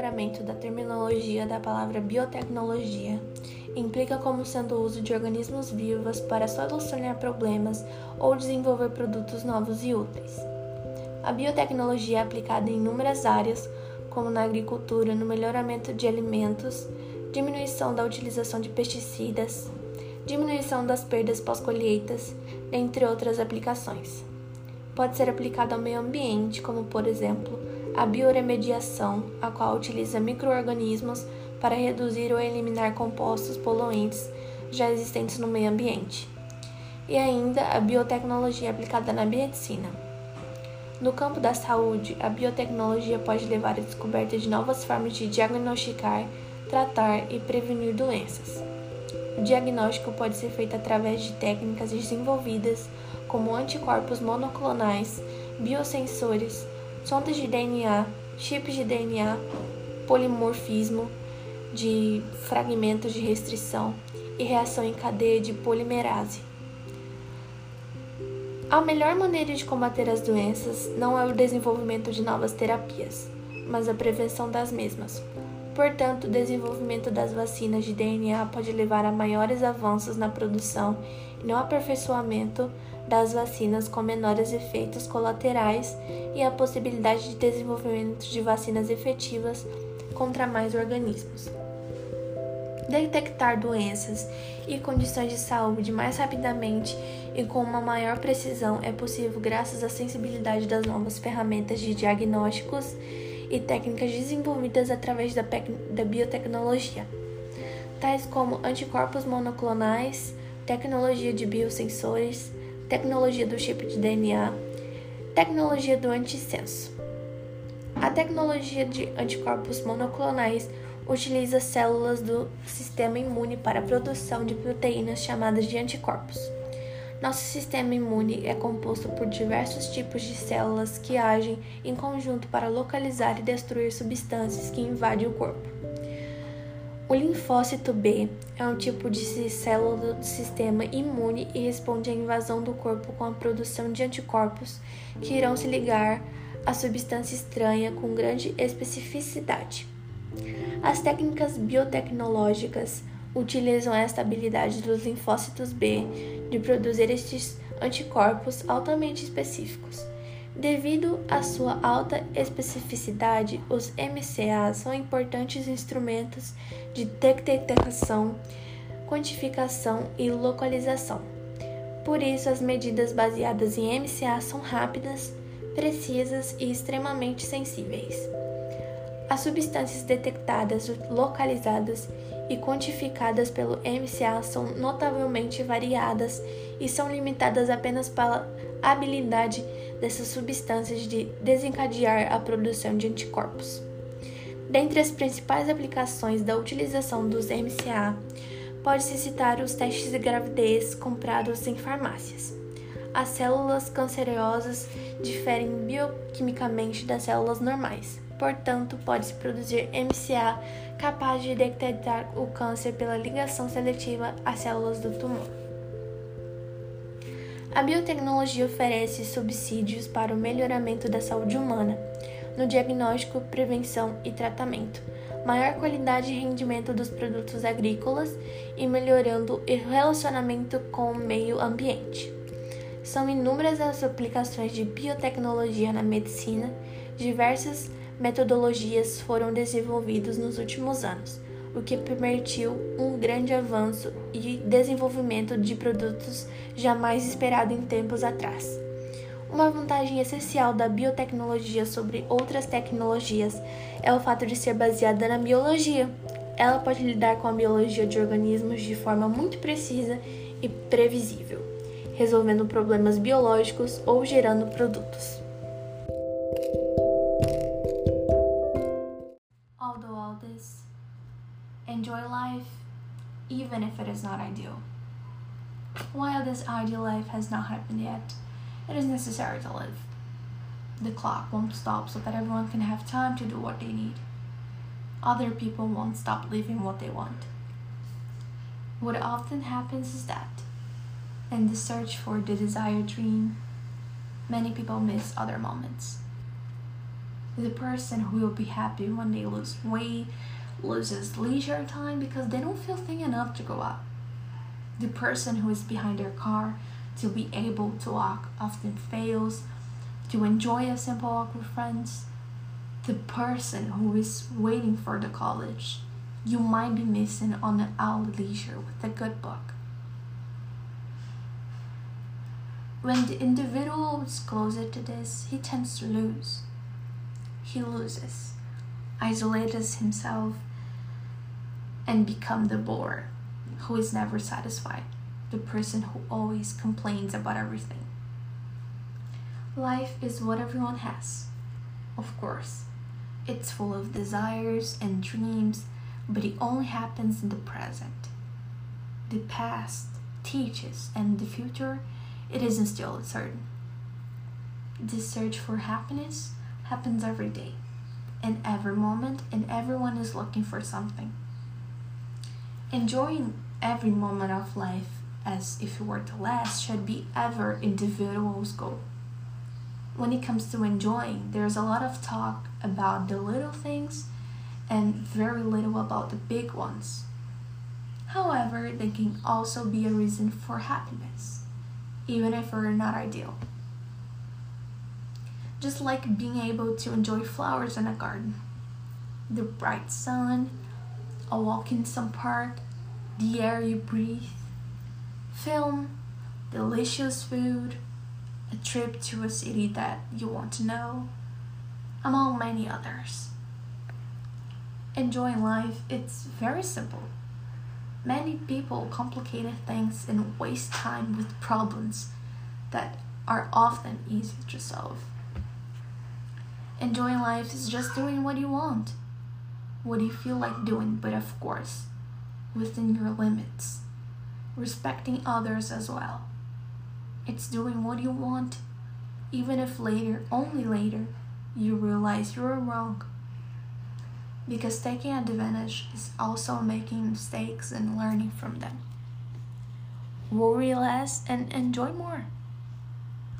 desdobramento da terminologia da palavra biotecnologia implica como sendo o uso de organismos vivos para solucionar problemas ou desenvolver produtos novos e úteis. A biotecnologia é aplicada em inúmeras áreas, como na agricultura, no melhoramento de alimentos, diminuição da utilização de pesticidas, diminuição das perdas pós-colheitas, entre outras aplicações. Pode ser aplicada ao meio ambiente, como por exemplo a bioremediação, a qual utiliza microorganismos para reduzir ou eliminar compostos poluentes já existentes no meio ambiente. E ainda a biotecnologia aplicada na medicina. No campo da saúde, a biotecnologia pode levar à descoberta de novas formas de diagnosticar, tratar e prevenir doenças. O diagnóstico pode ser feito através de técnicas desenvolvidas como anticorpos monoclonais, biosensores, sondas de DNA, chips de DNA, polimorfismo de fragmentos de restrição e reação em cadeia de polimerase. A melhor maneira de combater as doenças não é o desenvolvimento de novas terapias, mas a prevenção das mesmas. Portanto, o desenvolvimento das vacinas de DNA pode levar a maiores avanços na produção e no aperfeiçoamento das vacinas com menores efeitos colaterais e a possibilidade de desenvolvimento de vacinas efetivas contra mais organismos. Detectar doenças e condições de saúde mais rapidamente e com uma maior precisão é possível graças à sensibilidade das novas ferramentas de diagnósticos e técnicas desenvolvidas através da, da biotecnologia, tais como anticorpos monoclonais, tecnologia de biosensores, tecnologia do chip de DNA, tecnologia do antissenso. A tecnologia de anticorpos monoclonais utiliza células do sistema imune para a produção de proteínas chamadas de anticorpos. Nosso sistema imune é composto por diversos tipos de células que agem em conjunto para localizar e destruir substâncias que invadem o corpo. O linfócito B é um tipo de célula do sistema imune e responde à invasão do corpo com a produção de anticorpos que irão se ligar à substância estranha com grande especificidade. As técnicas biotecnológicas utilizam esta habilidade dos linfócitos B de produzir estes anticorpos altamente específicos. Devido à sua alta especificidade, os MCA são importantes instrumentos de detecção, quantificação e localização. Por isso, as medidas baseadas em MCA são rápidas, precisas e extremamente sensíveis. As substâncias detectadas, localizadas e quantificadas pelo MCA são notavelmente variadas e são limitadas apenas pela habilidade dessas substâncias de desencadear a produção de anticorpos. Dentre as principais aplicações da utilização dos MCA, pode-se citar os testes de gravidez comprados em farmácias. As células cancerosas diferem bioquimicamente das células normais Portanto, pode-se produzir MCA capaz de detectar o câncer pela ligação seletiva às células do tumor. A biotecnologia oferece subsídios para o melhoramento da saúde humana, no diagnóstico, prevenção e tratamento, maior qualidade e rendimento dos produtos agrícolas e melhorando o relacionamento com o meio ambiente. São inúmeras as aplicações de biotecnologia na medicina, diversas metodologias foram desenvolvidas nos últimos anos, o que permitiu um grande avanço e desenvolvimento de produtos jamais esperado em tempos atrás. Uma vantagem essencial da biotecnologia sobre outras tecnologias é o fato de ser baseada na biologia. Ela pode lidar com a biologia de organismos de forma muito precisa e previsível, resolvendo problemas biológicos ou gerando produtos. enjoy life, even if it is not ideal. While this ideal life has not happened yet, it is necessary to live. The clock won't stop so that everyone can have time to do what they need. Other people won't stop living what they want. What often happens is that, in the search for the desired dream, many people miss other moments. The person who will be happy when they lose weight, loses leisure time because they don't feel thin enough to go out. The person who is behind their car to be able to walk often fails to enjoy a simple walk with friends. The person who is waiting for the college you might be missing on an hour leisure with a good book. When the individual is closer to this, he tends to lose. He loses, isolates himself, and become the bore who is never satisfied, the person who always complains about everything. Life is what everyone has, of course. It's full of desires and dreams, but it only happens in the present. The past teaches, and the future, it isn't still certain. This search for happiness happens every day, in every moment, and everyone is looking for something. Enjoying every moment of life as if it were the last should be ever individual's goal. When it comes to enjoying, there's a lot of talk about the little things and very little about the big ones. However, they can also be a reason for happiness, even if we're not ideal. Just like being able to enjoy flowers in a garden, the bright sun, a walk in some park, the air you breathe, film, delicious food, a trip to a city that you want to know, among many others. Enjoying life, it's very simple. Many people complicate things and waste time with problems that are often easy to solve. Enjoying life is just doing what you want what you feel like doing, but of course, within your limits. Respecting others as well. It's doing what you want, even if later, only later, you realize you were wrong. Because taking advantage is also making mistakes and learning from them. Worry less and enjoy more.